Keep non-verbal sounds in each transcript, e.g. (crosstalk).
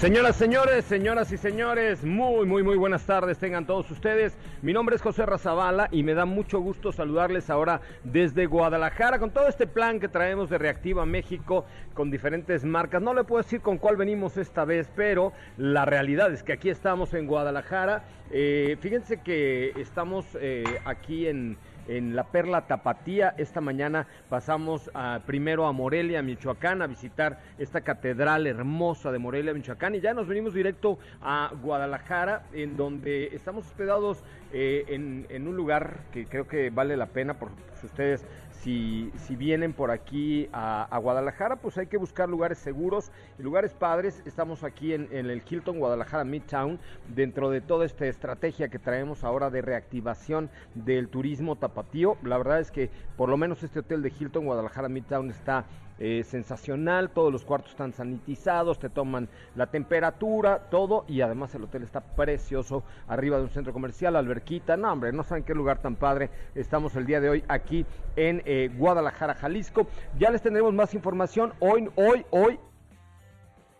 Señoras, señores, señoras y señores, muy, muy, muy buenas tardes tengan todos ustedes. Mi nombre es José Razabala y me da mucho gusto saludarles ahora desde Guadalajara con todo este plan que traemos de Reactiva México con diferentes marcas. No le puedo decir con cuál venimos esta vez, pero la realidad es que aquí estamos en Guadalajara. Eh, fíjense que estamos eh, aquí en en la Perla Tapatía. Esta mañana pasamos primero a Morelia, Michoacán, a visitar esta catedral hermosa de Morelia, Michoacán, y ya nos venimos directo a Guadalajara, en donde estamos hospedados eh, en, en, un lugar que creo que vale la pena por si ustedes si, si vienen por aquí a, Guadalajara, pues hay que buscar lugares seguros y lugares padres. Estamos aquí en, el Hilton Guadalajara Midtown, dentro de toda esta estrategia que traemos ahora de reactivación del turismo tapatío. La verdad es que por lo menos este hotel de Hilton Guadalajara Midtown está eh, sensacional, todos los cuartos están sanitizados, te toman la temperatura, todo, y además el hotel está precioso, arriba de un centro comercial, alberquita, no hombre, no saben qué lugar tan padre, estamos el día de hoy aquí en eh, Guadalajara, Jalisco, ya les tendremos más información, hoy, hoy, hoy,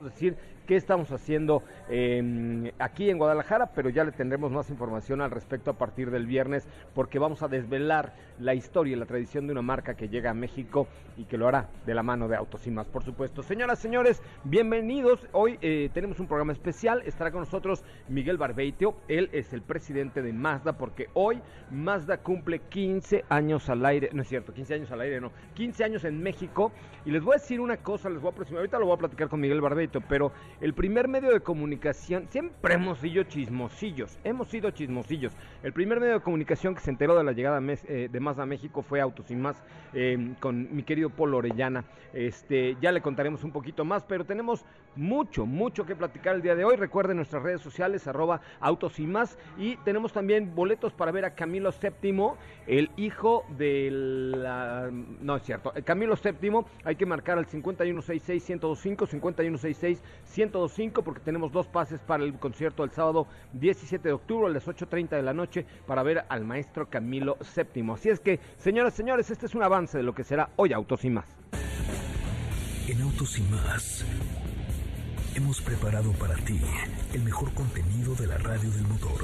decir qué estamos haciendo em, aquí en Guadalajara, pero ya le tendremos más información al respecto a partir del viernes, porque vamos a desvelar la historia y la tradición de una marca que llega a México y que lo hará de la mano de Autos y más, por supuesto. Señoras, señores, bienvenidos. Hoy eh, tenemos un programa especial. Estará con nosotros Miguel Barbeitio. Él es el presidente de Mazda, porque hoy Mazda cumple 15 años al aire. No es cierto, 15 años al aire, no. 15 años en México. Y les voy a decir una cosa, les voy a aproximar. Ahorita lo voy a platicar con Miguel Barbeitio, pero el primer medio de comunicación, siempre hemos sido chismosillos, hemos sido chismosillos. El primer medio de comunicación que se enteró de la llegada eh, de Mazda a México fue Autos y Más, eh, con mi querido Polo Orellana. Este, ya le contaremos un poquito más, pero tenemos mucho, mucho que platicar el día de hoy. Recuerden nuestras redes sociales, arroba Autos y Más. Y tenemos también boletos para ver a Camilo VII, el hijo del... no es cierto, Camilo VII, hay que marcar al 5166-1025, 5166 1025 porque tenemos dos pases para el concierto el sábado 17 de octubre a las 8.30 de la noche para ver al maestro Camilo VII. Así es que, señoras y señores, este es un avance de lo que será hoy Autos y más. En Autos y más hemos preparado para ti el mejor contenido de la radio del motor.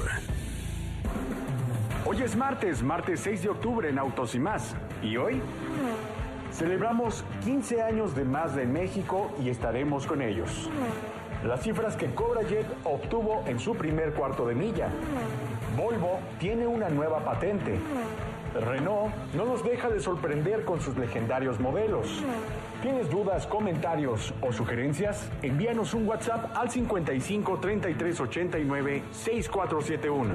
Hoy es martes, martes 6 de octubre en Autos y más. ¿Y hoy? Celebramos 15 años de Mazda en México y estaremos con ellos. Las cifras que Cobra Jet obtuvo en su primer cuarto de milla. Volvo tiene una nueva patente. Renault no nos deja de sorprender con sus legendarios modelos. ¿Tienes dudas, comentarios o sugerencias? Envíanos un WhatsApp al 55 33 89 6471.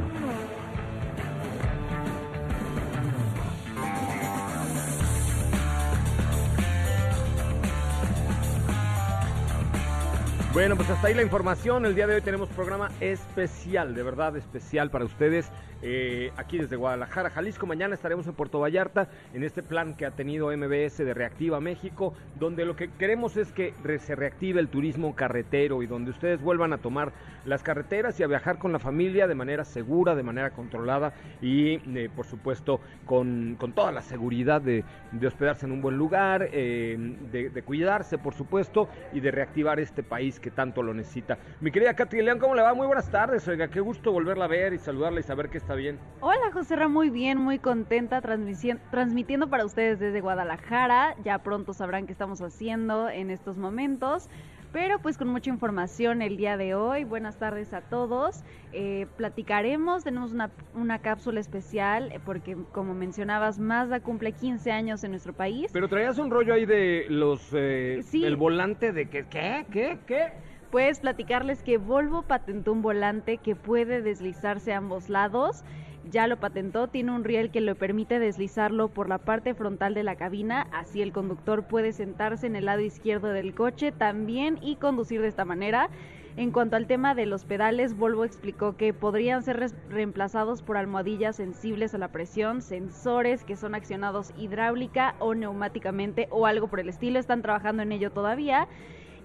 Bueno, pues hasta ahí la información. El día de hoy tenemos programa especial, de verdad especial para ustedes. Eh, aquí desde Guadalajara, Jalisco. Mañana estaremos en Puerto Vallarta en este plan que ha tenido MBS de Reactiva México, donde lo que queremos es que se reactive el turismo carretero y donde ustedes vuelvan a tomar las carreteras y a viajar con la familia de manera segura, de manera controlada y, eh, por supuesto, con, toda la seguridad de, hospedarse en un buen lugar, eh, de, de, cuidarse, por supuesto, y de reactivar este país que tanto lo necesita. Mi querida Katy León, ¿cómo le va? Muy buenas tardes, oiga, qué gusto volverla a ver y saludarla y saber que está bien. Hola, José Ra, muy bien, muy contenta transmitiendo para ustedes desde Guadalajara. Ya pronto sabrán qué estamos haciendo en estos momentos pero pues con mucha información el día de hoy. Buenas tardes a todos. Eh, platicaremos, tenemos una, una cápsula especial eh, porque como mencionabas, Mazda cumple 15 años en nuestro país. Pero traías un rollo ahí de los... Eh, el volante de que... ¿Qué? ¿Qué? ¿Qué? Pues platicarles que Volvo patentó un volante que puede deslizarse a ambos lados ya lo patentó, tiene un riel que le permite deslizarlo por la parte frontal de la cabina, así el conductor puede sentarse en el lado izquierdo del coche también y conducir de esta manera. En cuanto al tema de los pedales, Volvo explicó que podrían ser reemplazados por almohadillas sensibles a la presión, sensores que son accionados hidráulica o neumáticamente o algo por el estilo. Están trabajando en ello todavía.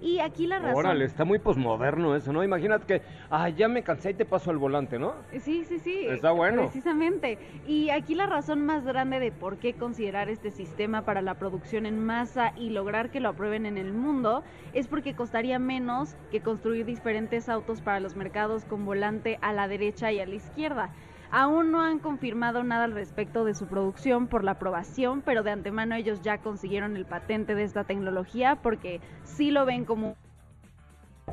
Y aquí la razón. Órale, está muy posmoderno eso, ¿no? Imagínate que, ah, ya me cansé y te paso el volante, ¿no? Sí, sí, sí. Está bueno. Precisamente. Y aquí la razón más grande de por qué considerar este sistema para la producción en masa y lograr que lo aprueben en el mundo es porque costaría menos que construir diferentes autos para los mercados con volante a la derecha y a la izquierda. Aún no han confirmado nada al respecto de su producción por la aprobación, pero de antemano ellos ya consiguieron el patente de esta tecnología porque sí lo ven como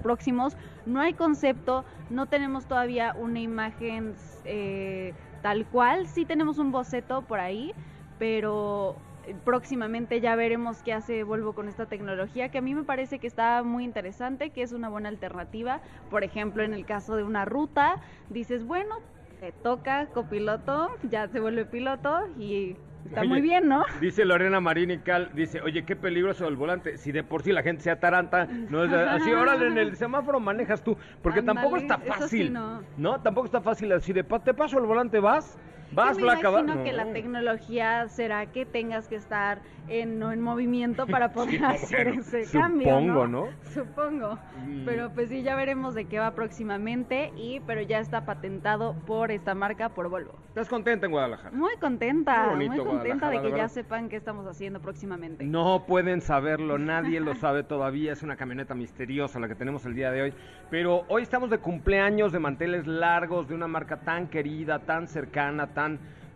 próximos. No hay concepto, no tenemos todavía una imagen eh, tal cual, sí tenemos un boceto por ahí, pero próximamente ya veremos qué hace Volvo con esta tecnología, que a mí me parece que está muy interesante, que es una buena alternativa. Por ejemplo, en el caso de una ruta, dices, bueno, toca copiloto, ya se vuelve piloto y está muy bien, ¿no? Dice Lorena Marinical, dice, oye, qué peligroso el volante, si de por sí la gente se ataranta, no es así, órale, en el (laughs) semáforo manejas tú, porque tampoco está fácil, no. no. Tampoco está fácil, así de, te paso el volante, vas, Vas, me imagino que la tecnología será que tengas que estar en, en movimiento (laughs) para poder hacer ese cambio. Supongo, ¿no? Supongo. Mm. Pero pues sí, ya veremos de qué va próximamente. Y, pero ya está patentado por esta marca, por Volvo. ¿Estás contenta en Guadalajara? Muy contenta, muy, contenta de que ya sepan qué estamos haciendo próximamente. No pueden saberlo, nadie lo sabe todavía. Es una camioneta misteriosa la que tenemos el día de hoy. Pero hoy estamos de cumpleaños de manteles largos de una marca tan querida, tan cercana, tan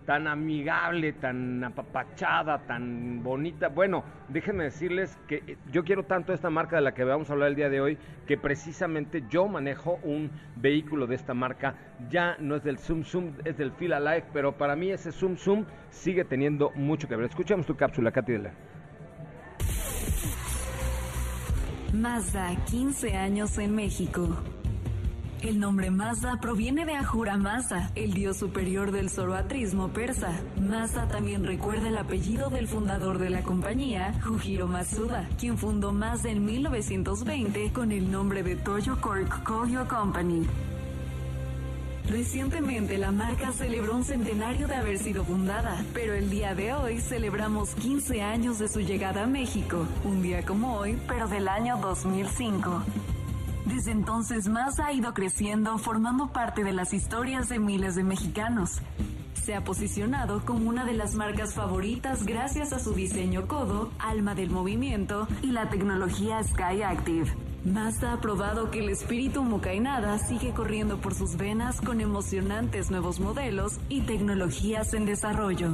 tan, amigable, tan apapachada, tan bonita. Bueno, déjenme decirles que eh, yo quiero tanto esta marca de la que vamos a hablar el día de hoy, que precisamente yo manejo un vehículo de esta marca. Ya no es del Zoom Zoom, es del Fila Life, pero para mí ese Zoom Zoom sigue teniendo mucho que ver. Escuchamos tu cápsula, Katy de. Mazda, 15 años en México. El nombre Mazda proviene de Ahura Mazda, el dios superior del zoroatrismo persa. Mazda también recuerda el apellido del fundador de la compañía, Fujiro Matsuda, quien fundó Mazda en 1920 con el nombre de Toyo Cork Kogyo Company. Recientemente la marca celebró un centenario de haber sido fundada, pero el día de hoy celebramos 15 años de su llegada a México, un día como hoy, pero del año 2005. Desde entonces más ha ido creciendo, formando parte de las historias de miles de mexicanos. Se ha posicionado como una de las marcas favoritas gracias a su diseño codo, alma del movimiento y la tecnología Sky Active. Mazda ha probado que el espíritu Mukainada sigue corriendo por sus venas con emocionantes nuevos modelos y tecnologías en desarrollo.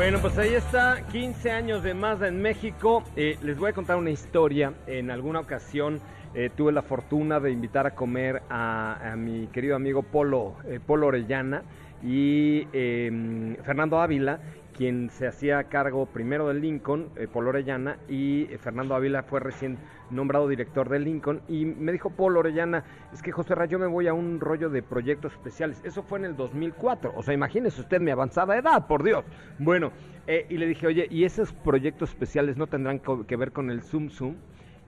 Bueno, pues ahí está, 15 años de Mazda en México. Eh, les voy a contar una historia. En alguna ocasión eh, tuve la fortuna de invitar a comer a, mi querido amigo Polo, eh, Polo Orellana y em, Fernando Ávila quien se hacía cargo primero del Lincoln, eh, Paul Orellana, y eh, Fernando Ávila fue recién nombrado director del Lincoln, y me dijo Paul Orellana, es que José Rayo me voy a un rollo de proyectos especiales, eso fue en el 2004, o sea, imagínese usted mi avanzada edad, por Dios. Bueno, eh, y le dije, oye, ¿y esos proyectos especiales no tendrán que ver con el Zoom Zoom?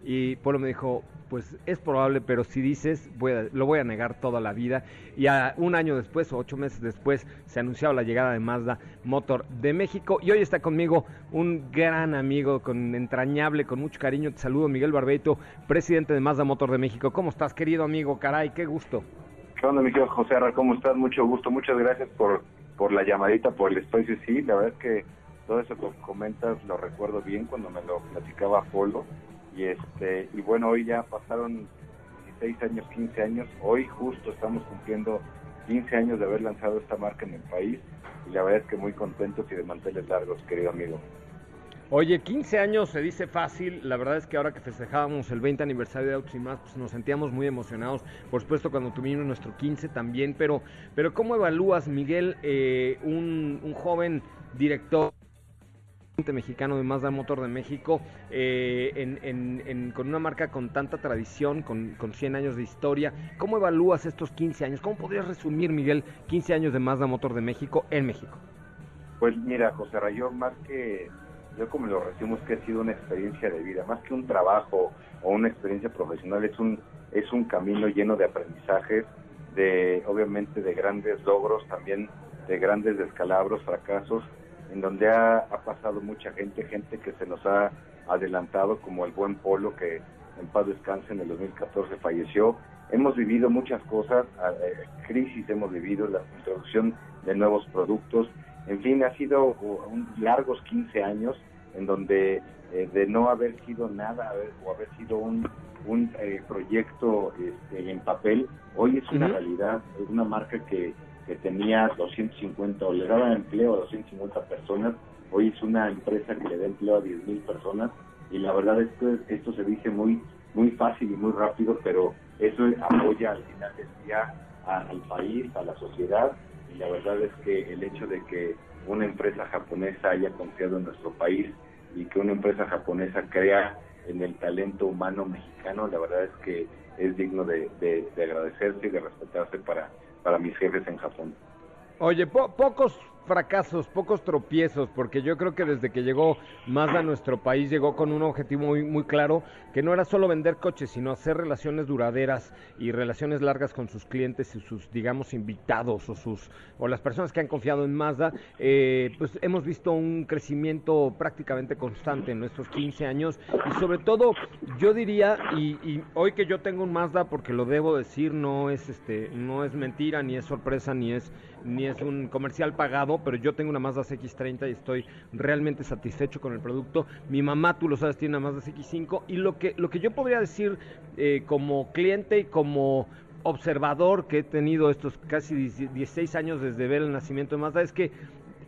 Y Polo me dijo, pues es probable, pero si dices, voy lo voy a negar toda la vida. Y a, un año después, o ocho meses después, se anunció la llegada de Mazda Motor de México. Y hoy está conmigo un gran amigo, con entrañable, con mucho cariño. Te saludo, Miguel Barbeito, presidente de Mazda Motor de México. ¿Cómo estás, querido amigo? Caray, qué gusto. ¿Qué onda, mi querido José Arra? ¿Cómo estás? Mucho gusto. Muchas gracias por, por la llamadita, por el espacio. Sí, la verdad es que todo eso que comentas lo recuerdo bien cuando me lo platicaba Polo y este y bueno hoy ya pasaron 16 años 15 años. Hoy justo estamos cumpliendo 15 años de haber lanzado esta marca en el país y la verdad es que muy contentos y de manteles largos querido amigo. Oye, 15 años se dice fácil, la verdad es que ahora que festejábamos el 20 aniversario de Autos y más, pues nos sentíamos muy emocionados, por supuesto cuando tuvimos nuestro 15 también, pero, pero ¿cómo evalúas, Miguel, eh, un, un joven director mexicano de Mazda Motor de México, eh, con una marca con tanta tradición, con, con 100 años de historia. ¿Cómo evalúas estos 15 años? ¿Cómo podrías resumir, Miguel, 15 años de Mazda Motor de México en México? Pues mira, José Rayón, más que yo como lo recibo es que ha sido una experiencia de vida, más que un trabajo o una experiencia profesional, es un, es un camino lleno de aprendizajes, de obviamente de grandes logros, también de grandes descalabros, fracasos, en donde ha, ha pasado mucha gente, gente que se nos ha adelantado, como el buen Polo, que en paz descanse en el 2014 falleció. Hemos vivido muchas cosas, eh, crisis hemos vivido, la introducción de nuevos productos, en fin, ha sido un largos 15 años en donde eh, de no haber sido nada o haber sido un, un eh, proyecto este, en papel, hoy es una realidad, es una marca que, que tenía 250 o le daba empleo a 250 personas, hoy es una empresa que le da empleo a 10.000 personas y la verdad es que esto se dice muy muy fácil y muy rápido, pero eso apoya al final del al país, a la sociedad y la verdad es que el hecho de que una empresa japonesa haya confiado en nuestro país y que una empresa japonesa crea en el talento humano mexicano, la verdad es que es digno de, agradecerse y de respetarse para, para mis jefes en Japón. Oye, pocos fracasos, pocos tropiezos, porque yo creo que desde que llegó Mazda a nuestro país llegó con un objetivo muy, muy claro, que no era solo vender coches, sino hacer relaciones duraderas y relaciones largas con sus clientes y sus, digamos, invitados o sus o las personas que han confiado en Mazda. Eh, pues hemos visto un crecimiento prácticamente constante en nuestros 15 años y sobre todo, yo diría y, y hoy que yo tengo un Mazda, porque lo debo decir, no es este, no es mentira ni es sorpresa ni es ni es un comercial pagado, pero yo tengo una Mazda CX30 y estoy realmente satisfecho con el producto. Mi mamá, tú lo sabes, tiene una Mazda CX5 y lo que, lo que yo podría decir eh, como cliente y como observador que he tenido estos casi 16 años desde ver el nacimiento de Mazda es que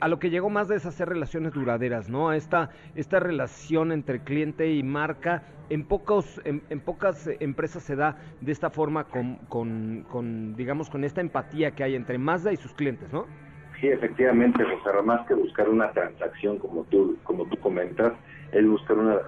a lo que llegó más es hacer relaciones duraderas, ¿no? Esta, esta relación entre cliente y marca, en, pocos, en, pocas empresas se da de esta forma con, con, digamos, con esta empatía que hay entre Mazda y sus clientes, ¿no? Sí, efectivamente, José, más que buscar una transacción como tú, como tú comentas, es buscar una,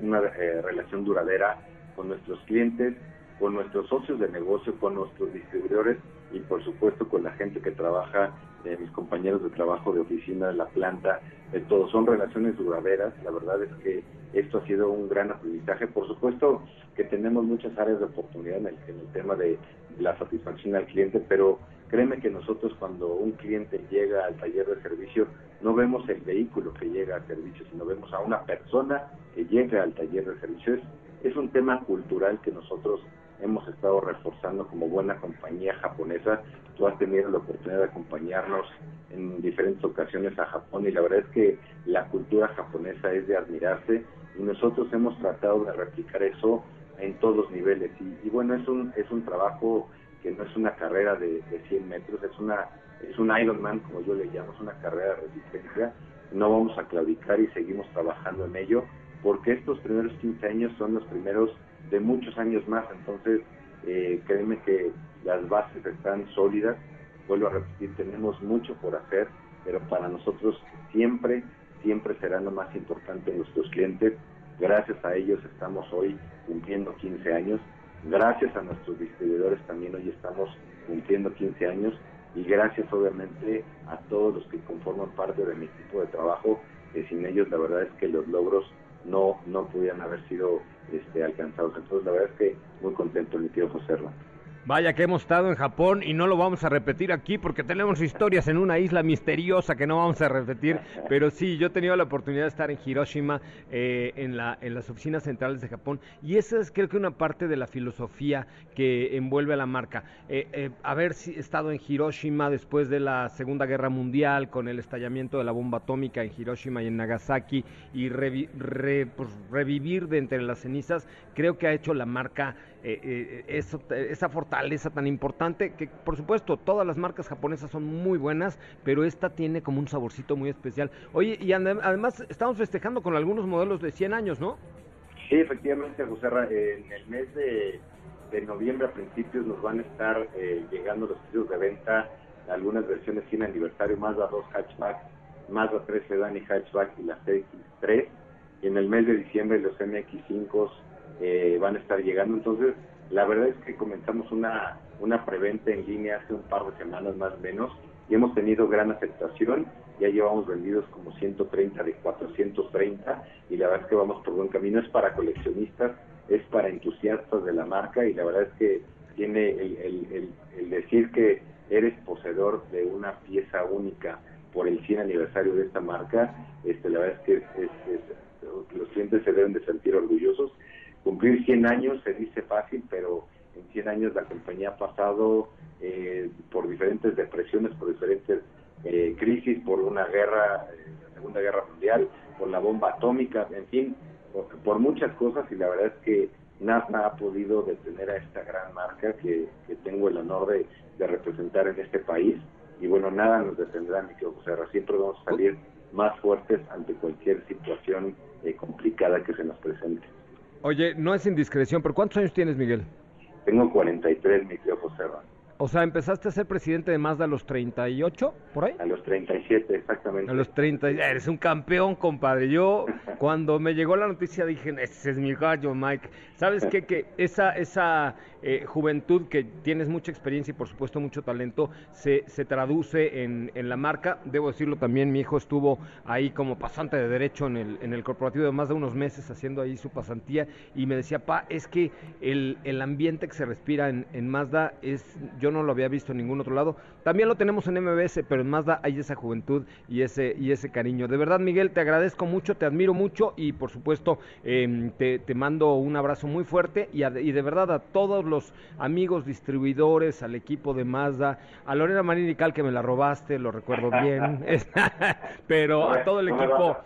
una eh, relación duradera con nuestros clientes, con nuestros socios de negocio, con nuestros distribuidores y por supuesto con la gente que trabaja, eh, mis compañeros de trabajo de oficina, de la planta, de todo. Son relaciones duraderas. La verdad es que esto ha sido un gran aprendizaje. Por supuesto que tenemos muchas áreas de oportunidad en el, en el tema de la satisfacción al cliente, pero créeme que nosotros cuando un cliente llega al taller de servicio, no vemos el vehículo que llega al servicio, sino vemos a una persona que llega al taller de servicio. Es, un tema cultural que nosotros hemos estado reforzando como buena compañía japonesa. Tú has tenido la oportunidad de acompañarnos en diferentes ocasiones a Japón y la verdad es que la cultura japonesa es de admirarse y nosotros hemos tratado de replicar eso en todos los niveles. Y, bueno, es un, es un trabajo que no es una carrera de, de 100 metros, es una es un Ironman, como yo le llamo, es una carrera de resistencia. No vamos a claudicar y seguimos trabajando en ello, porque estos primeros 15 años son los primeros de muchos años más. Entonces, eh, créeme que las bases están sólidas. Vuelvo a repetir, tenemos mucho por hacer, pero para nosotros siempre, siempre será lo más importante nuestros clientes. Gracias a ellos estamos hoy cumpliendo 15 años. Gracias a nuestros distribuidores también hoy estamos cumpliendo 15 años. Y gracias obviamente a todos los que conforman parte de mi equipo de trabajo, que sin ellos la verdad es que los logros no, no pudieran haber sido este, alcanzados. Entonces, la verdad es que muy contento, mi tío José Vaya que hemos estado en Japón y no lo vamos a repetir aquí porque tenemos historias en una isla misteriosa que no vamos a repetir. Pero sí, yo he tenido la oportunidad de estar en Hiroshima, eh, en, la, en las oficinas centrales de Japón. Y esa es creo que una parte de la filosofía que envuelve a la marca. Eh, eh, haber estado en Hiroshima después de la Segunda Guerra Mundial con el estallamiento de la bomba atómica en Hiroshima y en Nagasaki y pues, revivir de entre las cenizas, creo que ha hecho la marca eso, esa fortaleza esa tan importante que por supuesto todas las marcas japonesas son muy buenas, pero esta tiene como un saborcito muy especial. Oye, y además estamos festejando con algunos modelos de 100 años, ¿no? Sí, efectivamente, José en el mes de, noviembre a principios nos van a estar eh, llegando los precios de venta algunas versiones 100 aniversario, Mazda 2 hatchback, Mazda 3 sedan y hatchback y la CX3 y en el mes de diciembre los MX5 eh, van a estar llegando, entonces la verdad es que comenzamos una, una preventa en línea hace un par de semanas más o menos y hemos tenido gran aceptación ya llevamos vendidos como 130 de 430 y la verdad es que vamos por buen camino. Es para coleccionistas, es para entusiastas de la marca y la verdad es que tiene el, decir que eres poseedor de una pieza única por el 100 aniversario de esta marca, este, la verdad es que los clientes se deben de sentir orgullosos. Cumplir 100 años se dice fácil, pero en 100 años la compañía ha pasado eh, por diferentes depresiones, por diferentes eh, crisis, por una guerra, eh, la Segunda Guerra Mundial, por la bomba atómica, en fin, por, muchas cosas y la verdad es que nada ha podido detener a esta gran marca que, tengo el honor de, representar en este país y bueno, nada nos detendrá, mi querido José siempre vamos a salir más fuertes ante cualquier situación complicada que se nos presente. Oye, no es indiscreción, pero ¿cuántos años tienes, Miguel? Tengo 43, mi querido José o sea, empezaste a ser presidente de Mazda a los 38, por ahí. A los 37, exactamente. A los 30, eres un campeón, compadre. Yo (laughs) cuando me llegó la noticia dije, ese es mi gallo, Mike. ¿Sabes qué? Que esa, esa eh, juventud que tienes mucha experiencia y por supuesto mucho talento se, se traduce en, en, la marca. Debo decirlo también, mi hijo estuvo ahí como pasante de derecho en el, en el corporativo de más de unos meses haciendo ahí su pasantía y me decía, pa, es que el, el ambiente que se respira en, en Mazda es yo no lo había visto en ningún otro lado. También lo tenemos en MBS, pero en Mazda hay esa juventud y ese, y ese cariño. De verdad, Miguel, te agradezco mucho, te admiro mucho y por supuesto em, te, mando un abrazo muy fuerte y, y, de verdad a todos los amigos distribuidores, al equipo de Mazda, a Lorena Marín y Cal que me la robaste, lo recuerdo bien, (laughs) (laughs) pero a todo el equipo...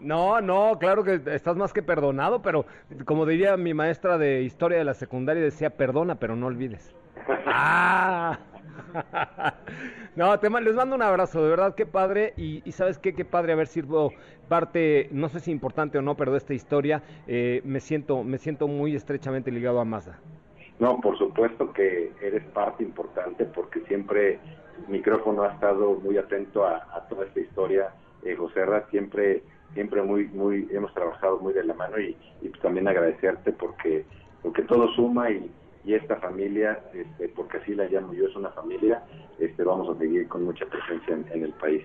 No, no, claro que estás más que perdonado, pero como diría mi maestra de historia de la secundaria, decía perdona, pero no olvides. ¡Ah! (laughs) No, te, les mando un abrazo, de verdad, qué padre. Y, sabes qué, qué padre haber sido parte, no sé si importante o no, pero de esta historia, eh, me, siento, me siento muy estrechamente ligado a Mazda. No, por supuesto que eres parte importante porque siempre el micrófono ha estado muy atento a, toda esta historia. Eh, José Ra, siempre, siempre muy, muy, hemos trabajado muy de la mano y, y también agradecerte porque, porque todo suma y, y esta familia, este, porque así la llamo yo, es una familia, este, vamos a seguir con mucha presencia en el país.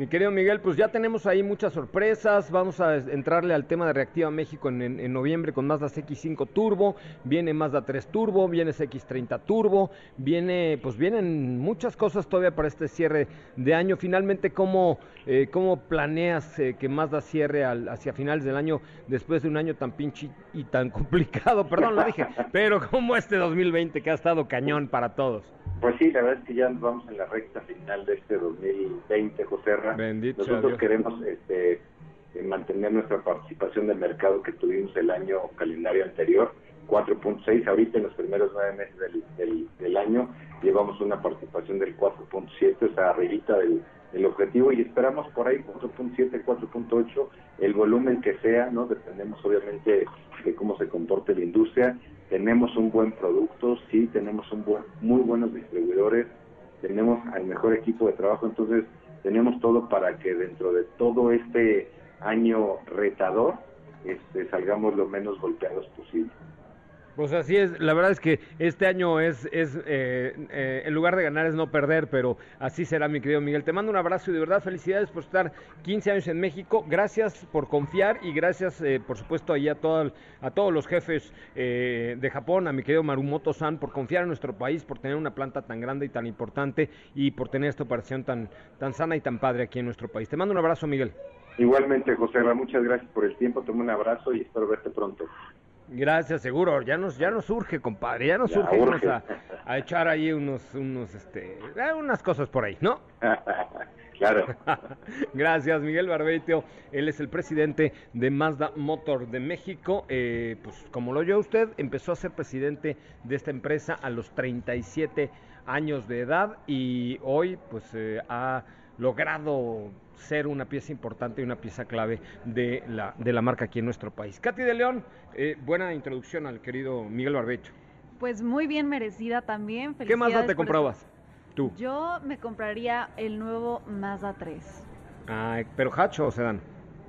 Mi querido Miguel, pues ya tenemos ahí muchas sorpresas. Vamos a entrarle al tema de Reactiva México en, noviembre con Mazda CX5 Turbo, viene Mazda 3 Turbo, viene CX30 Turbo, viene, pues vienen muchas cosas todavía para este cierre de año. Finalmente, ¿cómo, eh, cómo planeas eh, que Mazda cierre hacia finales del año después de un año tan pinche y tan (laughs) complicado? Perdón, lo dije, pero como este 2020 que ha estado cañón para todos. Pues sí, la verdad es que ya vamos en la recta final de este 2020, José Bendito Nosotros queremos este, eh, mantener nuestra participación de mercado que tuvimos el año calendario anterior, 4.6. Ahorita en los primeros nueve meses del, del, año llevamos una participación del 4.7, o sea, arribita del, del objetivo y esperamos por ahí 4.7, 4.8, el volumen que sea, ¿no? Dependemos obviamente de cómo se comporte la industria. Tenemos un buen producto, sí, tenemos un buen, muy buenos distribuidores, tenemos al mejor equipo de trabajo, entonces tenemos todo para que dentro de todo este año retador este, salgamos lo menos golpeados posible. Pues así es, la verdad es que este año es, es eh, eh, en lugar de ganar es no perder, pero así será mi querido Miguel. Te mando un abrazo y de verdad felicidades por estar 15 años en México. Gracias por confiar y gracias, eh, por supuesto, ahí a, todo, a todos los jefes de Japón, a mi querido Marumoto-san, por confiar en nuestro país, por tener una planta tan grande y tan importante y por tener esta operación tan, tan sana y tan padre aquí en nuestro país. Te mando un abrazo, Miguel. Igualmente, José, muchas gracias por el tiempo. Toma un abrazo y espero verte pronto. Gracias, seguro. Ya nos, ya nos surge, compadre. Ya nos surge irnos a, echar ahí unos, unos, este, eh, unas cosas por ahí, ¿no? (laughs) claro. (laughs) Gracias, Miguel Barbeitio. Él es el presidente de Mazda Motor de México. Eh, pues como lo oyó usted, empezó a ser presidente de esta empresa a los 37 años de edad y hoy, pues, eh, ha logrado ser una pieza importante y una pieza clave de la, de la marca aquí en nuestro país. Katy de León, eh, buena introducción al querido Miguel Barbecho. Pues muy bien merecida también. ¿Qué Mazda te comprabas? Tú. Yo me compraría el nuevo Mazda 3. ¿Pero hacho o sedán?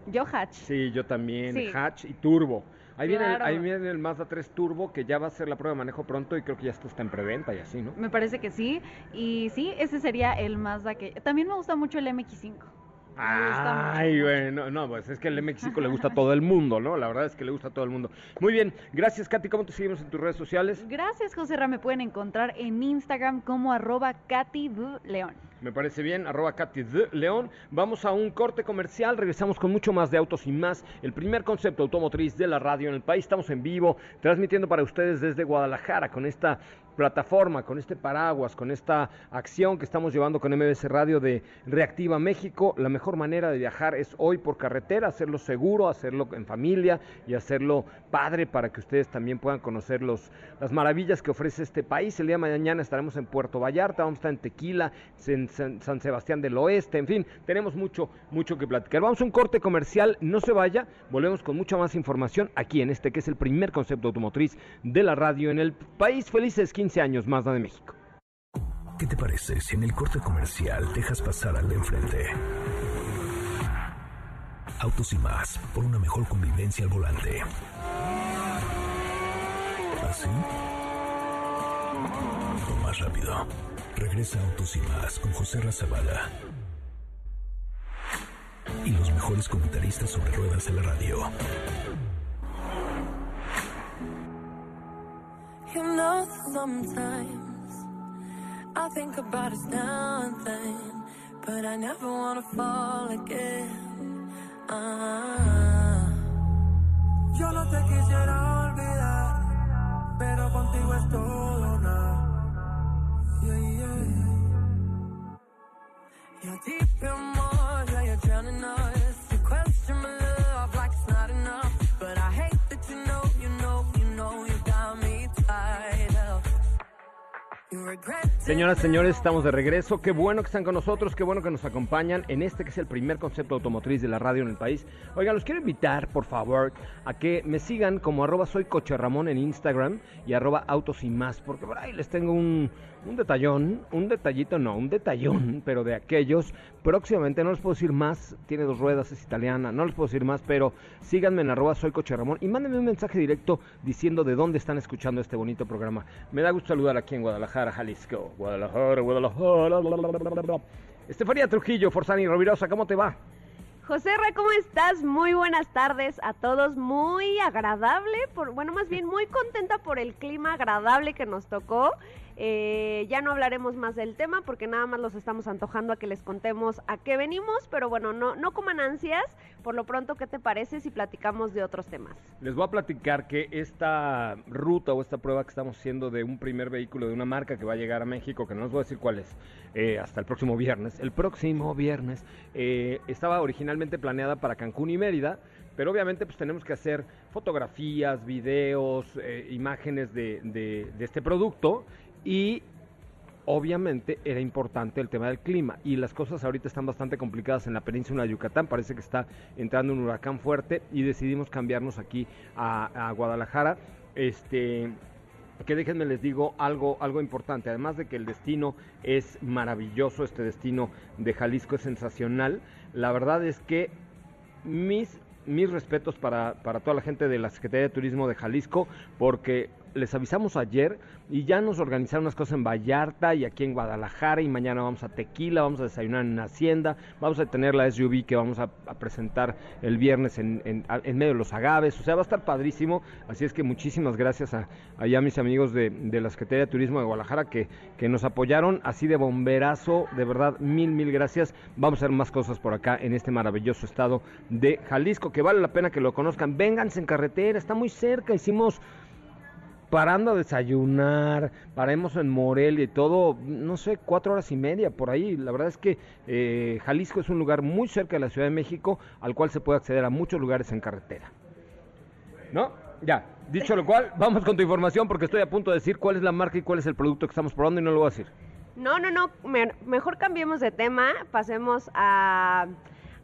Yo hatch. Sí, yo también, Sí. hatch y turbo. Ahí, viene el, ahí viene el Mazda 3 Turbo, que ya va a ser la prueba de manejo pronto y creo que ya esto está en preventa y así, ¿no? Me parece que sí. Y sí, ese sería el Mazda que... También me gusta mucho el MX5. Me Ay, bueno, no, pues es que el MX5 le gusta a todo el mundo, ¿no? La verdad es que le gusta a todo el mundo. Muy bien, gracias Katy, ¿cómo te seguimos en tus redes sociales? Gracias, José Ra. Me pueden encontrar en Instagram como arroba Katy León. Me parece bien, arroba Katy. León. Vamos a un corte comercial, regresamos con mucho más de autos y más. El primer concepto automotriz de la radio en el país. Estamos en vivo, transmitiendo para ustedes desde Guadalajara con esta plataforma, con este paraguas, con esta acción que estamos llevando con MBS Radio de Reactiva México. La mejor manera de viajar es hoy por carretera, hacerlo seguro, hacerlo en familia y hacerlo padre para que ustedes también puedan conocer los, las maravillas que ofrece este país. El día de mañana estaremos en Puerto Vallarta, vamos a estar en Tequila, en San, San Sebastián del Oeste, en fin, tenemos mucho, mucho que platicar. Vamos a un corte comercial, no se vaya, volvemos con mucha más información aquí en este que es el primer concepto automotriz de la radio en el país. Felices 15 años más de México. ¿Qué te parece si en el corte comercial dejas pasar al de enfrente? Autos y más, por una mejor convivencia al volante. ¿Así? O más rápido. Regresa Autos y más con José Razabala. Y los mejores comentaristas sobre ruedas de la radio. You know, sometimes I think about us now and then, but I never wanna fall again. Ah. Yo no te quisiera olvidar, pero contigo es todo nada. Yeah, yeah. You're deep in more, yeah, you're drowning. Señoras, señores, estamos de regreso. Qué bueno que están con nosotros, qué bueno que nos acompañan en este que es el primer concepto automotriz de la radio en el país. Oigan, los quiero invitar, por favor, a que me sigan como arroba soy Coche en Instagram y arroba autos y más, porque por ahí les tengo un, un detallón, un detallito, no, un detallón, (laughs) pero de aquellos. Próximamente, no les puedo decir más, tiene dos ruedas, es italiana, no les puedo decir más, pero síganme en arroba soy Coche Ramón y mándenme un mensaje directo diciendo de dónde están escuchando este bonito programa. Me da gusto saludar aquí en Guadalajara, Jalisco. Guadalajara, Guadalajara. Estefanía Trujillo, Forzani Rovirosa, ¿cómo te va? José Ra, ¿cómo estás? Muy buenas tardes a todos. Muy agradable, por, bueno, más bien muy contenta por el clima agradable que nos tocó. Eh, ya no hablaremos más del tema porque nada más los estamos antojando a que les contemos a qué venimos, pero bueno, no, no coman ansias. Por lo pronto, ¿qué te parece si platicamos de otros temas? Les voy a platicar que esta ruta o esta prueba que estamos haciendo de un primer vehículo de una marca que va a llegar a México, que no les voy a decir cuál es, eh, hasta el próximo viernes. El próximo viernes eh, estaba originalmente planeada para Cancún y Mérida, pero obviamente pues tenemos que hacer fotografías, videos, eh, imágenes de, este producto y obviamente era importante el tema del clima. Y las cosas ahorita están bastante complicadas en la península de Yucatán, parece que está entrando un huracán fuerte y decidimos cambiarnos aquí a, Guadalajara. Este, que déjenme les digo algo, algo importante, además de que el destino es maravilloso, este destino de Jalisco es sensacional, la verdad es que mis, mis respetos para, para toda la gente de la Secretaría de Turismo de Jalisco, porque les avisamos ayer y ya nos organizaron unas cosas en Vallarta y aquí en Guadalajara y mañana vamos a Tequila, vamos a desayunar en Hacienda, vamos a tener la SUV que vamos a, presentar el viernes en, en- en medio de los agaves, o sea, va a estar padrísimo, así es que muchísimas gracias a a mis amigos de, de la Secretaría de Turismo de Guadalajara que, que nos apoyaron. Así de bomberazo, de verdad, mil, mil gracias, vamos a hacer más cosas por acá en este maravilloso estado de Jalisco, que vale la pena que lo conozcan, vénganse en carretera, está muy cerca, hicimos parando a desayunar, paremos en Morelia y todo, no sé, cuatro horas y media por ahí. La verdad es que eh, Jalisco es un lugar muy cerca de la Ciudad de México, al cual se puede acceder a muchos lugares en carretera. ¿No? Ya, dicho lo cual, vamos con tu información porque estoy a punto de decir cuál es la marca y cuál es el producto que estamos probando y no lo voy a decir. No, no, no, me- mejor cambiemos de tema, pasemos a,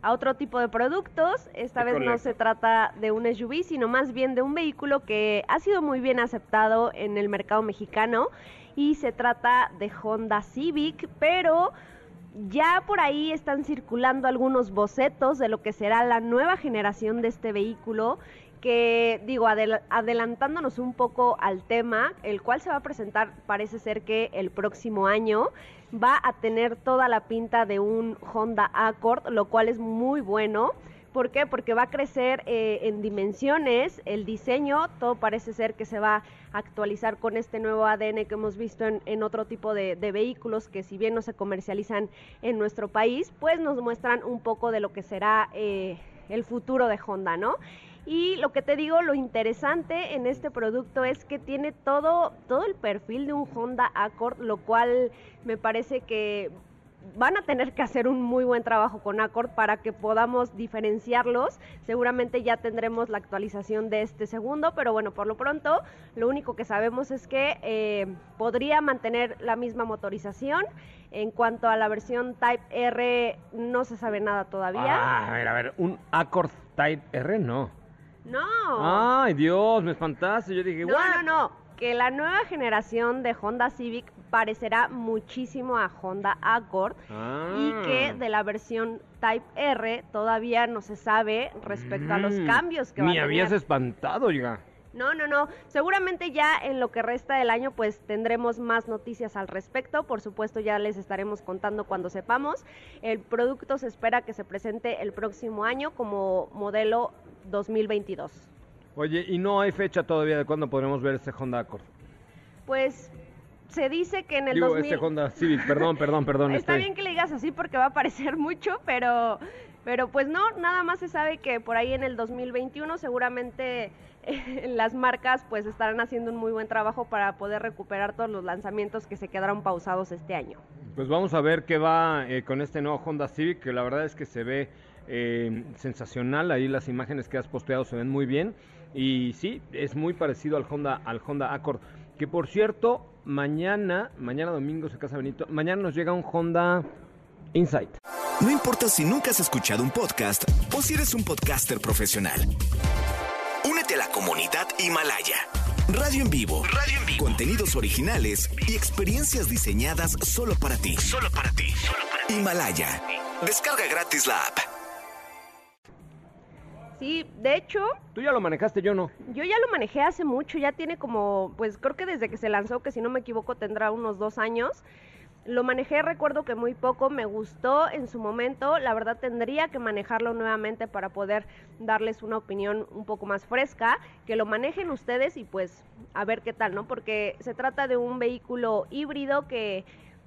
a otro tipo de productos. Esta vez no se trata de un SUV, sino más bien de un vehículo que ha sido muy bien aceptado en el mercado mexicano. Y se trata de Honda Civic, pero ya por ahí están circulando algunos bocetos de lo que será la nueva generación de este vehículo que digo, adel- adelantándonos un poco al tema, el cual se va a presentar parece ser que el próximo año va a tener toda la pinta de un Honda Accord, lo cual es muy bueno. ¿Por qué? Porque va a crecer eh, en dimensiones, el diseño, todo parece ser que se va a actualizar con este nuevo ADN que hemos visto en, otro tipo de, de vehículos que si bien no se comercializan en nuestro país, pues nos muestran un poco de lo que será eh, el futuro de Honda, ¿no? Y lo que te digo, lo interesante en este producto es que tiene todo, todo el perfil de un Honda Accord, lo cual me parece que van a tener que hacer un muy buen trabajo con Accord para que podamos diferenciarlos. Seguramente ya tendremos la actualización de este segundo, pero bueno, por lo pronto lo único que sabemos es que eh, podría mantener la misma motorización. En cuanto a la versión Type R, no se sabe nada todavía. Ah, a ver, a ver, un Accord Type R, no. No. Ay, Dios, me espantaste. Yo dije, No, "What?". no, no. Que la nueva generación de Honda Civic parecerá muchísimo a Honda Accord Ah. y que de la versión Type R todavía no se sabe respecto a los Mm, cambios que va a Me tener. habías espantado, oiga. No, no, no. Seguramente ya en lo que resta del año pues tendremos más noticias al respecto. Por supuesto ya les estaremos contando cuando sepamos. El producto se espera que se presente el próximo año como modelo 2022. Oye, y no hay fecha todavía de cuándo podremos ver este Honda Accord. Pues se dice que en el Digo, 2000... este Honda Civic, perdón, perdón, perdón. Está bien que le digas así porque va a parecer (laughs) mucho, pero, pero pues no, nada más se sabe que por ahí en el 2021 seguramente (laughs) las marcas pues estarán haciendo un muy buen trabajo para poder recuperar todos los lanzamientos que se quedaron pausados este año. Pues vamos a ver qué va eh, con este nuevo Honda Civic, que la verdad es que se ve eh, sensacional. Ahí las imágenes que has posteado se ven muy bien. Y sí, es muy parecido al Honda, al Honda Accord. Que por cierto, mañana, mañana domingo se casa Benito, mañana nos llega un Honda Insight. No importa si nunca has escuchado un podcast o si eres un podcaster profesional. La comunidad Himalaya. Radio en vivo. Radio en vivo. Contenidos originales y experiencias diseñadas solo para ti. Solo para ti. Himalaya. Descarga gratis la app. Sí, de hecho, Tú ya lo manejaste, yo no. yo ya lo manejé hace mucho, ya tiene como, pues creo que desde que se lanzó, que si no me equivoco tendrá unos dos años. Lo manejé, recuerdo que muy poco, me gustó en su momento, la verdad tendría que manejarlo nuevamente para poder darles una opinión un poco más fresca, que lo manejen ustedes y pues a ver qué tal, ¿no? Porque se trata de un vehículo híbrido que,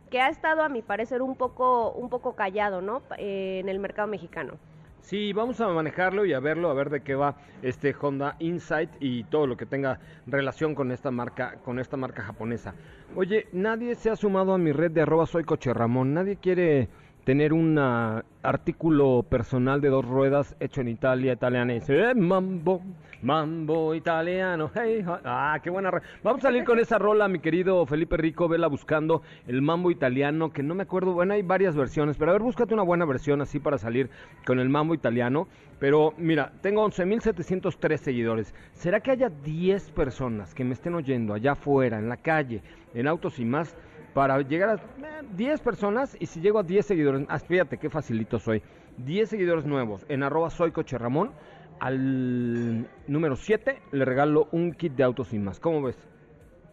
que ha estado a mi parecer un poco, un poco callado, ¿no? Eh, en el mercado mexicano. Sí, vamos a manejarlo y a verlo, a ver de qué va este Honda Insight y todo lo que tenga relación con esta marca, con esta marca japonesa. Oye, nadie se ha sumado a mi red de arroba soy coche Ramón. Nadie quiere tener un ah, artículo personal de dos ruedas hecho en Italia, italiana. Y dice, "Eh, mambo, mambo italiano. Hey, ja". ah, qué buena. Vamos a salir con esa rola, mi querido Felipe Rico. Vela buscando el mambo italiano, que no me acuerdo. Bueno, hay varias versiones, pero a ver, búscate una buena versión así para salir con el mambo italiano. Pero mira, tengo 11.703 seguidores. ¿Será que haya 10 personas que me estén oyendo allá afuera, en la calle, en autos y más? Para llegar a eh, 10 personas y si llego a 10 seguidores, ah, fíjate qué facilito soy, 10 seguidores nuevos en arroba soy coche Ramón, al número 7 le regalo un kit de autos y más. ¿Cómo ves?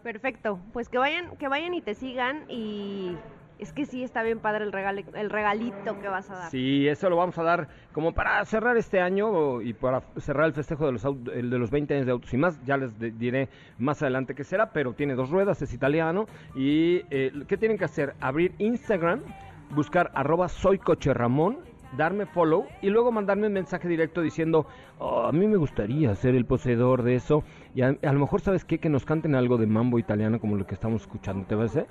Perfecto, pues que vayan, que vayan y te sigan y es que sí está bien padre el regalo, el regalito que vas a dar. Sí, eso lo vamos a dar como para cerrar este año y para cerrar el festejo de los, de los 20 años de autos y más. Ya les diré más adelante qué será, pero tiene dos ruedas, es italiano. ¿Y eh, qué tienen que hacer? Abrir Instagram, buscar arroba soy coche Ramón, darme follow y luego mandarme un mensaje directo diciendo, "Oh, a mí me gustaría ser el poseedor de eso. Y a, a lo mejor, ¿sabes qué? Que nos canten algo de mambo italiano como lo que estamos escuchando. ¿Te parece?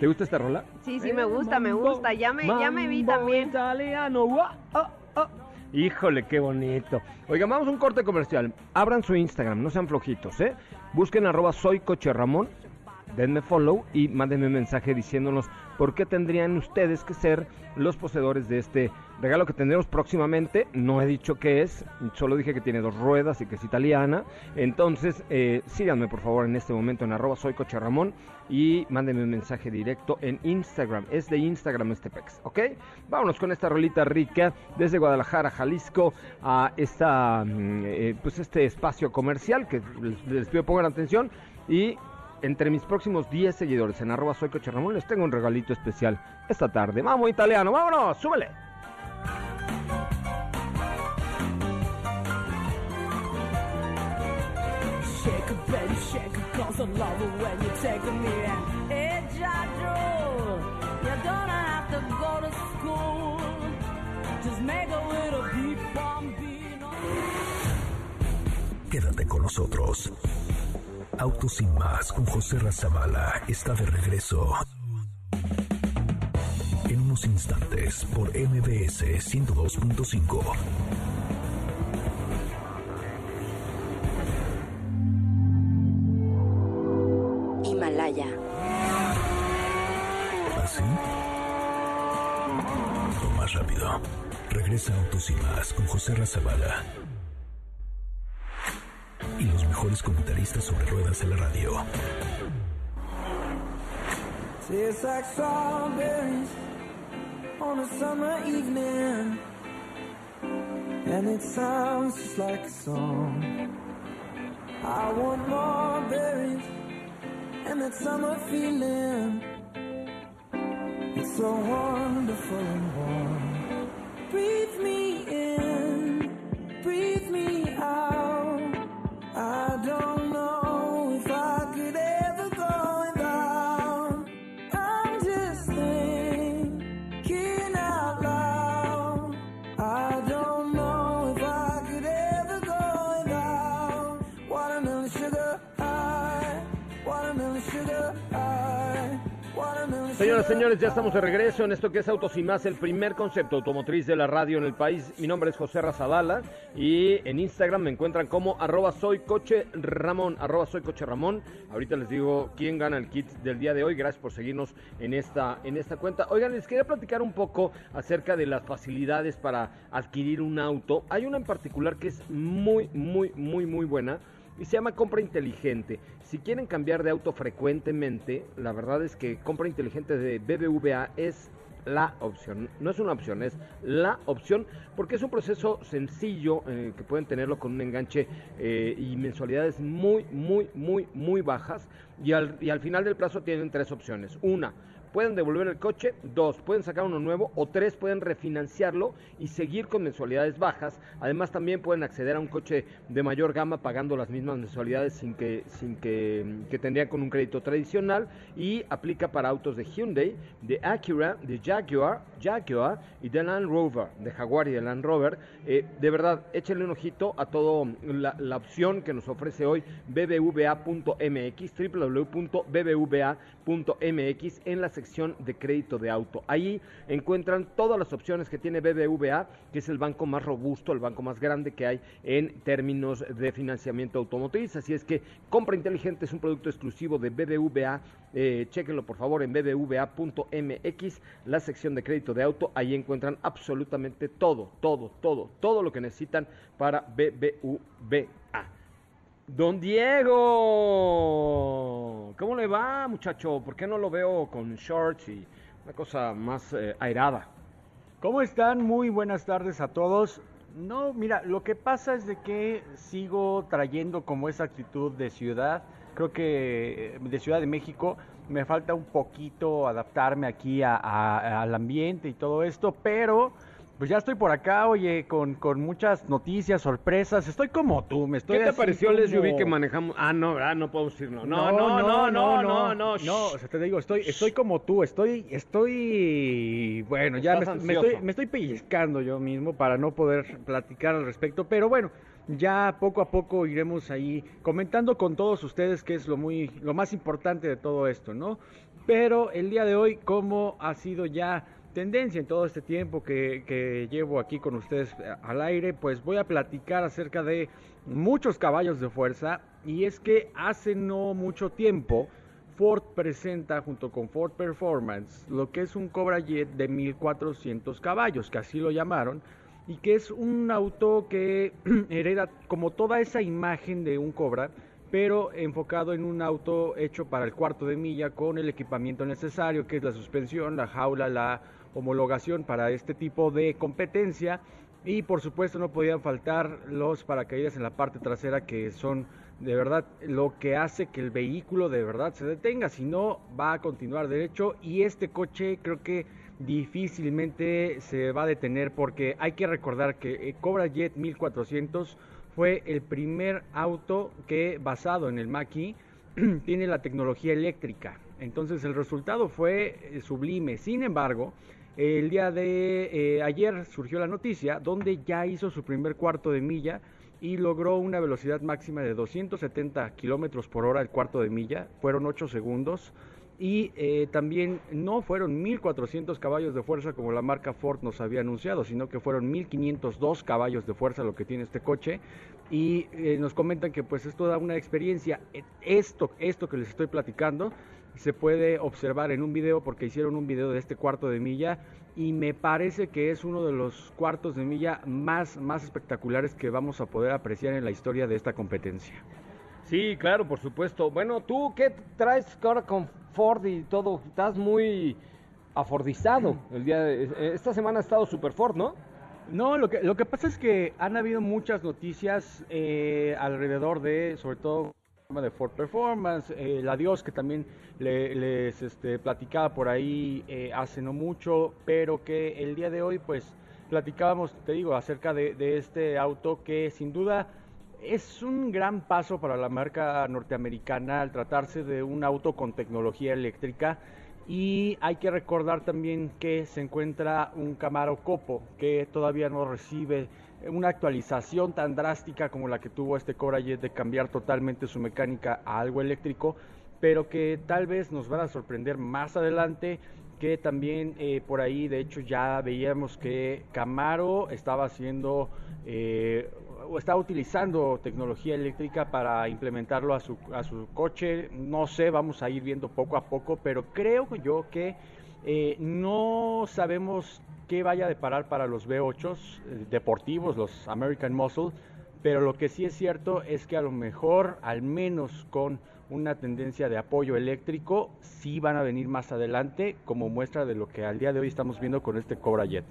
¿Te gusta esta rola? Sí, sí, me gusta, me gusta. Ya me, ya me vi también. italiano. ah, ah. Híjole, qué bonito. Oigan, vamos a un corte comercial. Abran su Instagram, no sean flojitos, ¿eh? Busquen arroba soy coche Ramón. Denme follow y mándenme un mensaje diciéndonos por qué tendrían ustedes que ser los poseedores de este regalo que tendremos próximamente. No he dicho qué es, solo dije que tiene dos ruedas y que es italiana. Entonces, eh, síganme por favor en este momento en arroba soy Coche Ramón y mándenme un mensaje directo en Instagram. Es de Instagram este pex, ¿ok? Vámonos con esta rolita rica desde Guadalajara, Jalisco, a esta, mm, eh, pues este espacio comercial que les, les pido pongan atención y entre mis próximos 10 seguidores en arroba soy Coche Ramón les tengo un regalito especial esta tarde. Vamos italiano, vámonos, súbele. Shake it, baby, shake it, cause I love it when you take me in. Hey, Jadro, you don't have to go to school. Just make a little bambino. Quédate con nosotros. Autos sin más con José Razabala está de regreso. En unos instantes por MBS 102.5. Himalaya. ¿Así? O más rápido. Regresa Autos sin más con José Razabala. Mejores comentaristas sobre ruedas en la radio. Tastes like strawberries on a summer evening. And it sounds just like a song. I want more berries and that summer feeling. It's so wonderful and warm. Breathe me Señoras, señores, ya estamos de regreso en esto que es Autos y Más, el primer concepto automotriz de la radio en el país. Mi nombre es José Razabala y en Instagram me encuentran como arroba soy coche Ramón, arroba soy coche Ramón. Ahorita les digo quién gana el kit del día de hoy. Gracias por seguirnos en esta, en esta cuenta. Oigan, les quería platicar un poco acerca de las facilidades para adquirir un auto. Hay una en particular que es muy, muy, muy, muy buena y se llama compra inteligente. Si quieren cambiar de auto frecuentemente, la verdad es que compra inteligente de BBVA es la opción. No es una opción, es la opción porque es un proceso sencillo eh, que pueden tenerlo con un enganche eh, y mensualidades muy, muy, muy, muy bajas. Y al, y al final del plazo tienen tres opciones. Una, pueden devolver el coche, dos, pueden sacar uno nuevo o tres, pueden refinanciarlo y seguir con mensualidades bajas. Además también pueden acceder a un coche de mayor gama pagando las mismas mensualidades sin que, sin que, que tendrían con un crédito tradicional y aplica para autos de Hyundai, de Acura, de Jaguar, Jaguar y de Land Rover, de Jaguar y de Land Rover. Eh, de verdad, échenle un ojito a todo la, la opción que nos ofrece hoy bbva.mx, www.bbva.mx en la sección de crédito de auto. Ahí encuentran todas las opciones que tiene BBVA, que es el banco más robusto, el banco más grande que hay en términos de financiamiento automotriz. Así es que compra inteligente es un producto exclusivo de BBVA. Eh, chéquenlo por favor en bbva.mx, la sección de crédito de auto. Ahí encuentran absolutamente todo, todo, todo, todo lo que necesitan para BBVA. Don Diego, ¿cómo le va, muchacho? ¿Por qué no lo veo con shorts y una cosa más eh, airada? ¿Cómo están? Muy buenas tardes a todos. No, mira, lo que pasa es de que sigo trayendo como esa actitud de ciudad. Creo que eh, de Ciudad de México me falta un poquito adaptarme aquí a- a- al ambiente y todo esto, pero pues ya estoy por acá, oye, con, con muchas noticias, sorpresas. Estoy como tú, me estoy ¿Qué te pareció el SUV que manejamos? Ah, no, ¿verdad? No podemos decirlo. No, no, no, no, no, no. No, o sea, te digo, estoy, estoy como tú, estoy, estoy, bueno, ya me, estoy, me estoy pellizcando yo mismo para no poder platicar al respecto, pero bueno, ya poco a poco iremos ahí comentando con todos ustedes qué es lo muy, lo más importante de todo esto, ¿no? Pero el día de hoy, como ha sido ya tendencia en todo este tiempo que, llevo aquí con ustedes eh, al aire, pues voy a platicar acerca de muchos caballos de fuerza y es que hace no mucho tiempo Ford presenta junto con Ford Performance lo que es un Cobra Jet de 1400 caballos, que así lo llamaron, y que es un auto que (clears throat) hereda como toda esa imagen de un Cobra, pero enfocado en un auto hecho para el cuarto de milla con el equipamiento necesario, que es la suspensión, la jaula, la homologación para este tipo de competencia. Y por supuesto no podían faltar los paracaídas en la parte trasera que son de verdad lo que hace que el vehículo de verdad se detenga, si no va a continuar derecho y este coche creo que difícilmente se va a detener porque hay que recordar que eh, Cobra Jet 1400 fue el primer auto que basado en el Mach-E (clears throat) tiene la tecnología eléctrica. Entonces el resultado fue eh, sublime. Sin embargo, el día de eh, ayer surgió la noticia donde ya hizo su primer cuarto de milla y logró una velocidad máxima de 270 kilómetros por hora el cuarto de milla. Fueron 8 segundos. Y eh, también no fueron 1400 caballos de fuerza como la marca Ford nos había anunciado, sino que fueron 1502 caballos de fuerza lo que tiene este coche. Y eh, nos comentan que pues esto da una experiencia. E, Esto, esto que les estoy platicando se puede observar en un video porque hicieron un video de este cuarto de milla y me parece que es uno de los cuartos de milla más, más espectaculares que vamos a poder apreciar en la historia de esta competencia. Sí, claro, por supuesto. Bueno, ¿tú qué traes ahora con Ford y todo? Estás muy afordizado. El día de- eh, esta semana ha estado Super Ford, ¿no? No, lo que, lo que pasa es que han habido muchas noticias eh, alrededor de, sobre todo, de Ford Performance, eh, el adiós que también le- les este, platicaba por ahí eh, hace no mucho, pero que el día de hoy, pues, platicábamos, te digo, acerca de, de este auto que sin duda es un gran paso para la marca norteamericana al tratarse de un auto con tecnología eléctrica. Y hay que recordar también que se encuentra un Camaro Copo que todavía no recibe una actualización tan drástica como la que tuvo este Cobra Jet de cambiar totalmente su mecánica a algo eléctrico, pero que tal vez nos van a sorprender más adelante que también eh, por ahí de hecho ya veíamos que Camaro estaba haciendo eh, o estaba utilizando tecnología eléctrica para implementarlo a su, a su coche. No sé, vamos a ir viendo poco a poco, pero creo yo que eh, no sabemos qué vaya a deparar para los V8 eh, deportivos, los American Muscle, pero lo que sí es cierto es que a lo mejor, al menos con una tendencia de apoyo eléctrico, sí van a venir más adelante como muestra de lo que al día de hoy estamos viendo con este Cobra Jet.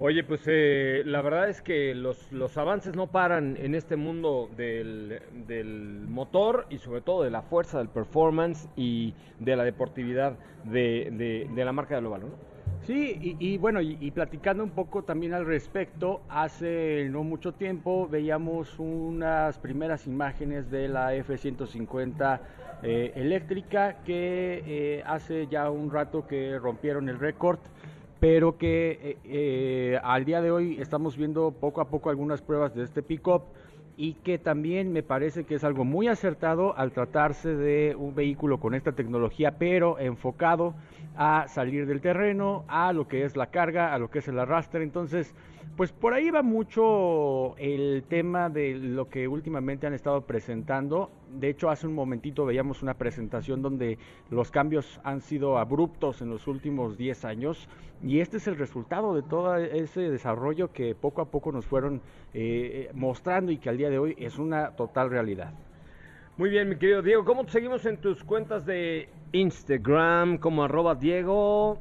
Oye, pues eh, la verdad es que los, los avances no paran en este mundo del, del motor y sobre todo de la fuerza, del performance y de la deportividad de, de- la marca de Lovalo, ¿no? Sí, y, bueno, y, y platicando un poco también al respecto, hace no mucho tiempo veíamos unas primeras imágenes de la F-150 eh, eléctrica que eh, hace ya un rato que rompieron el récord, pero que eh, eh, al día de hoy estamos viendo poco a poco algunas pruebas de este pick-up y que también me parece que es algo muy acertado al tratarse de un vehículo con esta tecnología, pero enfocado a salir del terreno, a lo que es la carga, a lo que es el arrastre. Entonces, pues por ahí va mucho el tema de lo que últimamente han estado presentando. De hecho, hace un momentito veíamos una presentación donde los cambios han sido abruptos en los últimos 10 años y este es el resultado de todo ese desarrollo que poco a poco nos fueron eh, mostrando y que al día de hoy es una total realidad. Muy bien, mi querido Diego, ¿cómo te seguimos en tus cuentas de Instagram como arroba Diego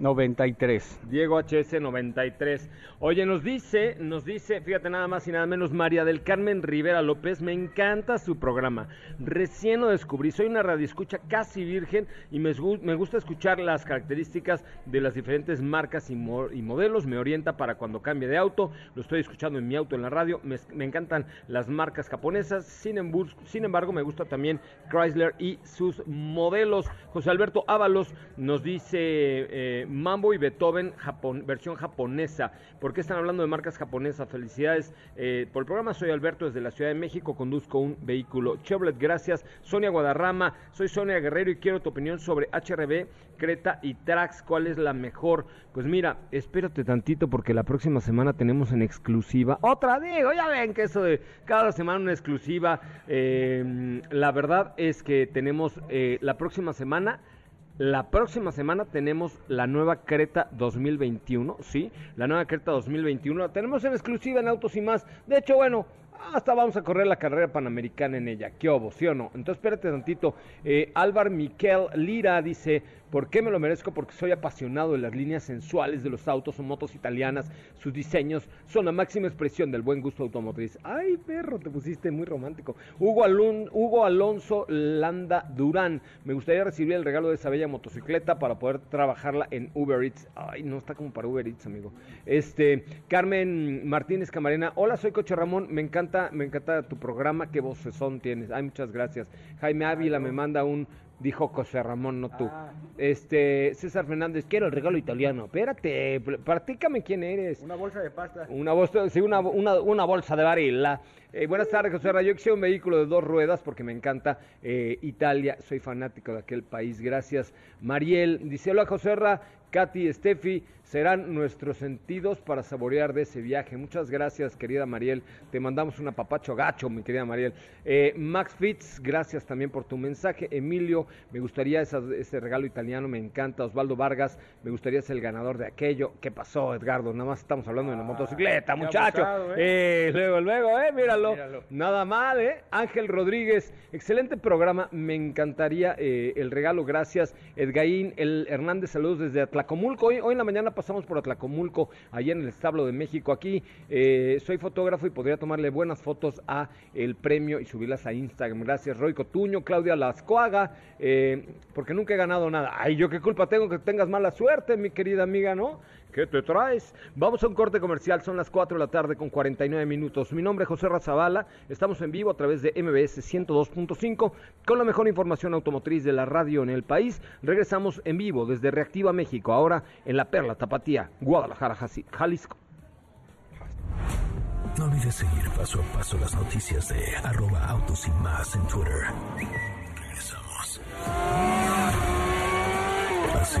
HS93. Diego HS93. Oye, nos dice, nos dice, fíjate nada más y nada menos, María del Carmen Rivera López, me encanta su programa. Recién lo descubrí, soy una radioescucha casi virgen y me, me gusta escuchar las características de las diferentes marcas y, mo- y modelos. Me orienta para cuando cambie de auto. Lo estoy escuchando en mi auto en la radio. Me, me encantan las marcas japonesas. Sin, embus- sin embargo, me gusta también Chrysler y sus modelos. José Alberto Ábalos nos dice, eh, Mambo y Beethoven, versión japonesa. ¿Por qué están hablando de marcas japonesas? Felicidades eh, por el programa. Soy Alberto desde la Ciudad de México. Conduzco un vehículo Chevrolet. Gracias. Sonia Guadarrama. Soy Sonia Guerrero y quiero tu opinión sobre HRB, Creta y Trax. ¿Cuál es la mejor? Pues mira, espérate tantito porque la próxima semana tenemos en exclusiva. Otra digo, ya ven que eso de cada semana una exclusiva. eh, la verdad es que tenemos eh, la próxima semana. La próxima semana tenemos la nueva Creta 2021, ¿sí? La nueva Creta 2021 la tenemos en exclusiva en Autos y más. De hecho, bueno, hasta vamos a correr la carrera panamericana en ella. ¿Qué obo, sí o no? Entonces, espérate tantito. Eh, Miquel Lira dice, ¿por qué me lo merezco? Porque soy apasionado de las líneas sensuales de los autos o motos italianas. Sus diseños son la máxima expresión del buen gusto automotriz. Ay, perro, te pusiste muy romántico. Hugo, Alon- Hugo Alonso Landa Durán. Me gustaría recibir el regalo de esa bella motocicleta para poder trabajarla en Uber Eats. Ay, no está como para Uber Eats, amigo. Este, Carmen Martínez Camarena. Hola, soy Coche Ramón. Me encanta, me encanta tu programa. Qué vocesón tienes. Ay, muchas gracias. Jaime Ávila me manda un Dijo José Ramón, no tú. Este, César Fernández, quiero el regalo italiano. Espérate, pl- platícame quién eres. Una bolsa de pasta. Una bolsa, sí, una, una, una bolsa de varila. Eh, buenas tardes, José Ra. Yo quisiera un vehículo de dos ruedas porque me encanta eh, Italia. Soy fanático de aquel país. Gracias. Mariel dice: Hola, José Ra. Katy, Steffi, serán nuestros sentidos para saborear de ese viaje. Muchas gracias, querida Mariel. Te mandamos un apapacho gacho, mi querida Mariel. Eh, Max Fitz, gracias también por tu mensaje. Emilio, me gustaría esa- ese regalo italiano, me encanta. Osvaldo Vargas, me gustaría ser el ganador de aquello. ¿Qué pasó, Edgardo? Nada más estamos hablando de la motocicleta, qué muchacho. abusado, Eh, luego, luego, eh, míralo. Míralo. Nada mal, ¿eh? Ángel Rodríguez, excelente programa. Me encantaría eh, el regalo, gracias. Edgaín el Hernández, saludos desde Atlacomulco. Hoy, hoy en la mañana pasamos por Atlacomulco, allá en el establo de México. Aquí eh, soy fotógrafo y podría tomarle buenas fotos a el premio y subirlas a Instagram. Gracias, Roy Cotuño, Claudia Lascoaga, eh, porque nunca he ganado nada. Ay, yo qué culpa tengo que tengas mala suerte, mi querida amiga, ¿no? ¿Qué te traes? Vamos a un corte comercial, son las 4 de la tarde con 49 minutos. Mi nombre es José Razabala, estamos en vivo a través de MBS 102.5 con la mejor información automotriz de la radio en el país. Regresamos en vivo desde Reactiva México, ahora en La Perla, Tapatía, Guadalajara, Jalisco. No olvides seguir paso a paso las noticias de arroba autos y más en Twitter. Regresamos. ¿Así?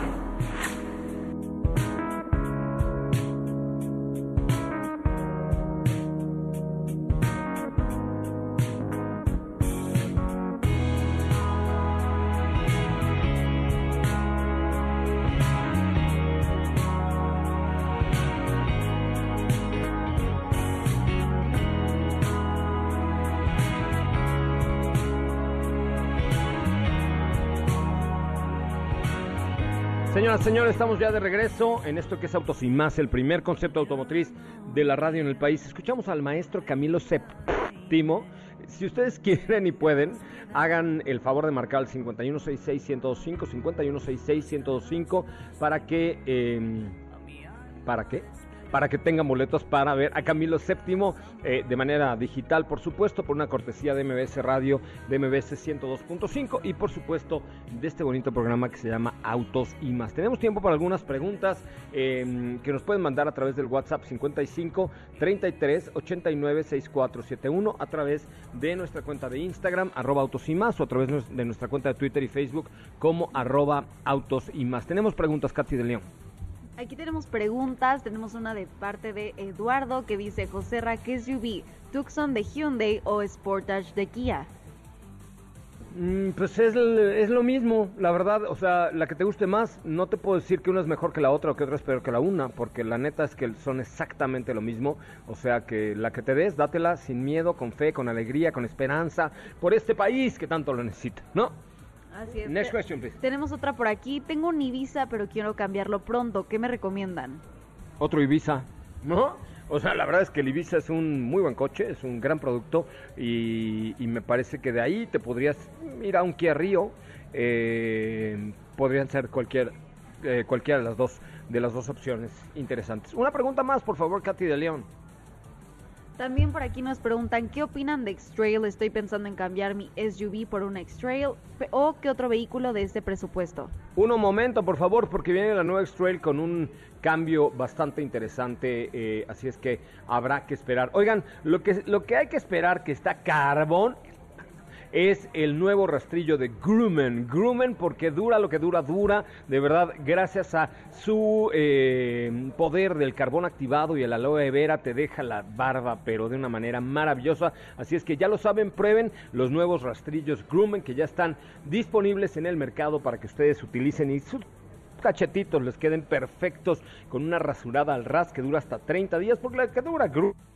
Señoras, señores, estamos ya de regreso en esto que es Autos y Más, el primer concepto automotriz de la radio en el país. Escuchamos al maestro Camilo Séptimo. Si ustedes (laughs) quieren y pueden, hagan el favor de marcar al 5166-1025, 5166-1025, para que... eh, ¿Para qué? Para que tengan boletos para ver a Camilo VII eh, de manera digital, por supuesto, por una cortesía de MBS Radio, de MBS 102.5 y por supuesto de este bonito programa que se llama Autos y más. Tenemos tiempo para algunas preguntas eh, que nos pueden mandar a través del WhatsApp 55 33 89 6471 a través de nuestra cuenta de Instagram, arroba autos y más, o a través de nuestra cuenta de Twitter y Facebook como arroba autos y más. Tenemos preguntas, Katy de León. Aquí tenemos preguntas, tenemos una de parte de Eduardo que dice, José Ra, ¿qué SUV? ¿Tucson de Hyundai o Sportage de Kia? Mm, pues es, es lo mismo, la verdad, o sea, la que te guste más, no te puedo decir que una es mejor que la otra o que otra es peor que la una, porque la neta es que son exactamente lo mismo, o sea, que la que te des, dátela sin miedo, con fe, con alegría, con esperanza, por este país que tanto lo necesita, ¿no? Así es. Next Te- question, please. Tenemos otra por aquí. Tengo un Ibiza, pero quiero cambiarlo pronto. ¿Qué me recomiendan? Otro Ibiza, ¿no? O sea, la verdad es que el Ibiza es un muy buen coche, es un gran producto y, y me parece que de ahí te podrías ir a un Kia Rio, eh, podrían ser cualquier, eh, cualquiera de las dos de las dos opciones interesantes. Una pregunta más, por favor, Katy de León. También por aquí nos preguntan qué opinan de X-Trail. Estoy pensando en cambiar mi SUV por un X-Trail o qué otro vehículo de este presupuesto. Uno momento, por favor, porque viene la nueva X-Trail con un cambio bastante interesante, eh, así es que habrá que esperar. Oigan, lo que, lo que hay que esperar que está carbón es el nuevo rastrillo de Grumman. Grumman porque dura lo que dura, dura. De verdad, gracias a su eh, poder del carbón activado y el aloe vera te deja la barba, pero de una manera maravillosa. Así es que ya lo saben, prueben los nuevos rastrillos Grumman que ya están disponibles en el mercado para que ustedes utilicen y sus cachetitos les queden perfectos con una rasurada al ras que dura hasta 30 días porque la que dura Grumman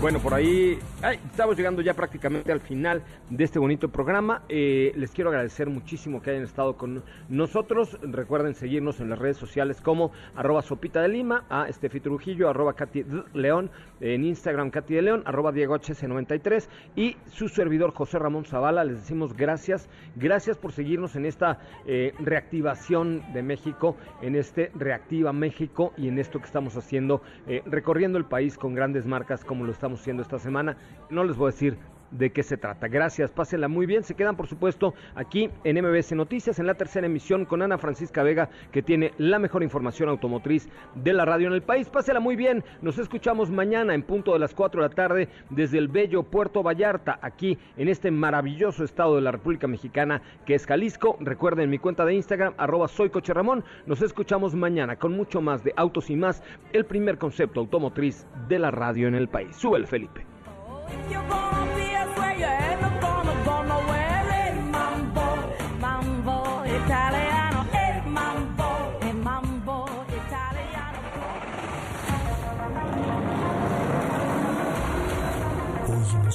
Bueno, por ahí estamos llegando ya prácticamente al final de este bonito programa. Eh, les quiero agradecer muchísimo que hayan estado con nosotros. Recuerden seguirnos en las redes sociales como arroba sopita de lima, a Estefi Trujillo, arroba Katy. León, en Instagram Katy de León, arroba Diego HC93 y su servidor José Ramón Zavala. Les decimos gracias, gracias por seguirnos en esta eh, reactivación de México, en este Reactiva México y en esto que estamos haciendo, eh, recorriendo el país con grandes marcas como lo estamos haciendo esta semana. No les voy a decir de qué se trata. Gracias, pásenla muy bien. Se quedan, por supuesto, aquí en MBS Noticias, en la tercera emisión con Ana Francisca Vega, que tiene la mejor información automotriz de la radio en el país. Pásenla muy bien. Nos escuchamos mañana en punto de las 4 de la tarde desde el bello Puerto Vallarta, aquí en este maravilloso estado de la República Mexicana que es Jalisco. Recuerden mi cuenta de Instagram, arroba soy Ramón. Nos escuchamos mañana con mucho más de Autos y Más, el primer concepto automotriz de la radio en el país. Súbele, Felipe.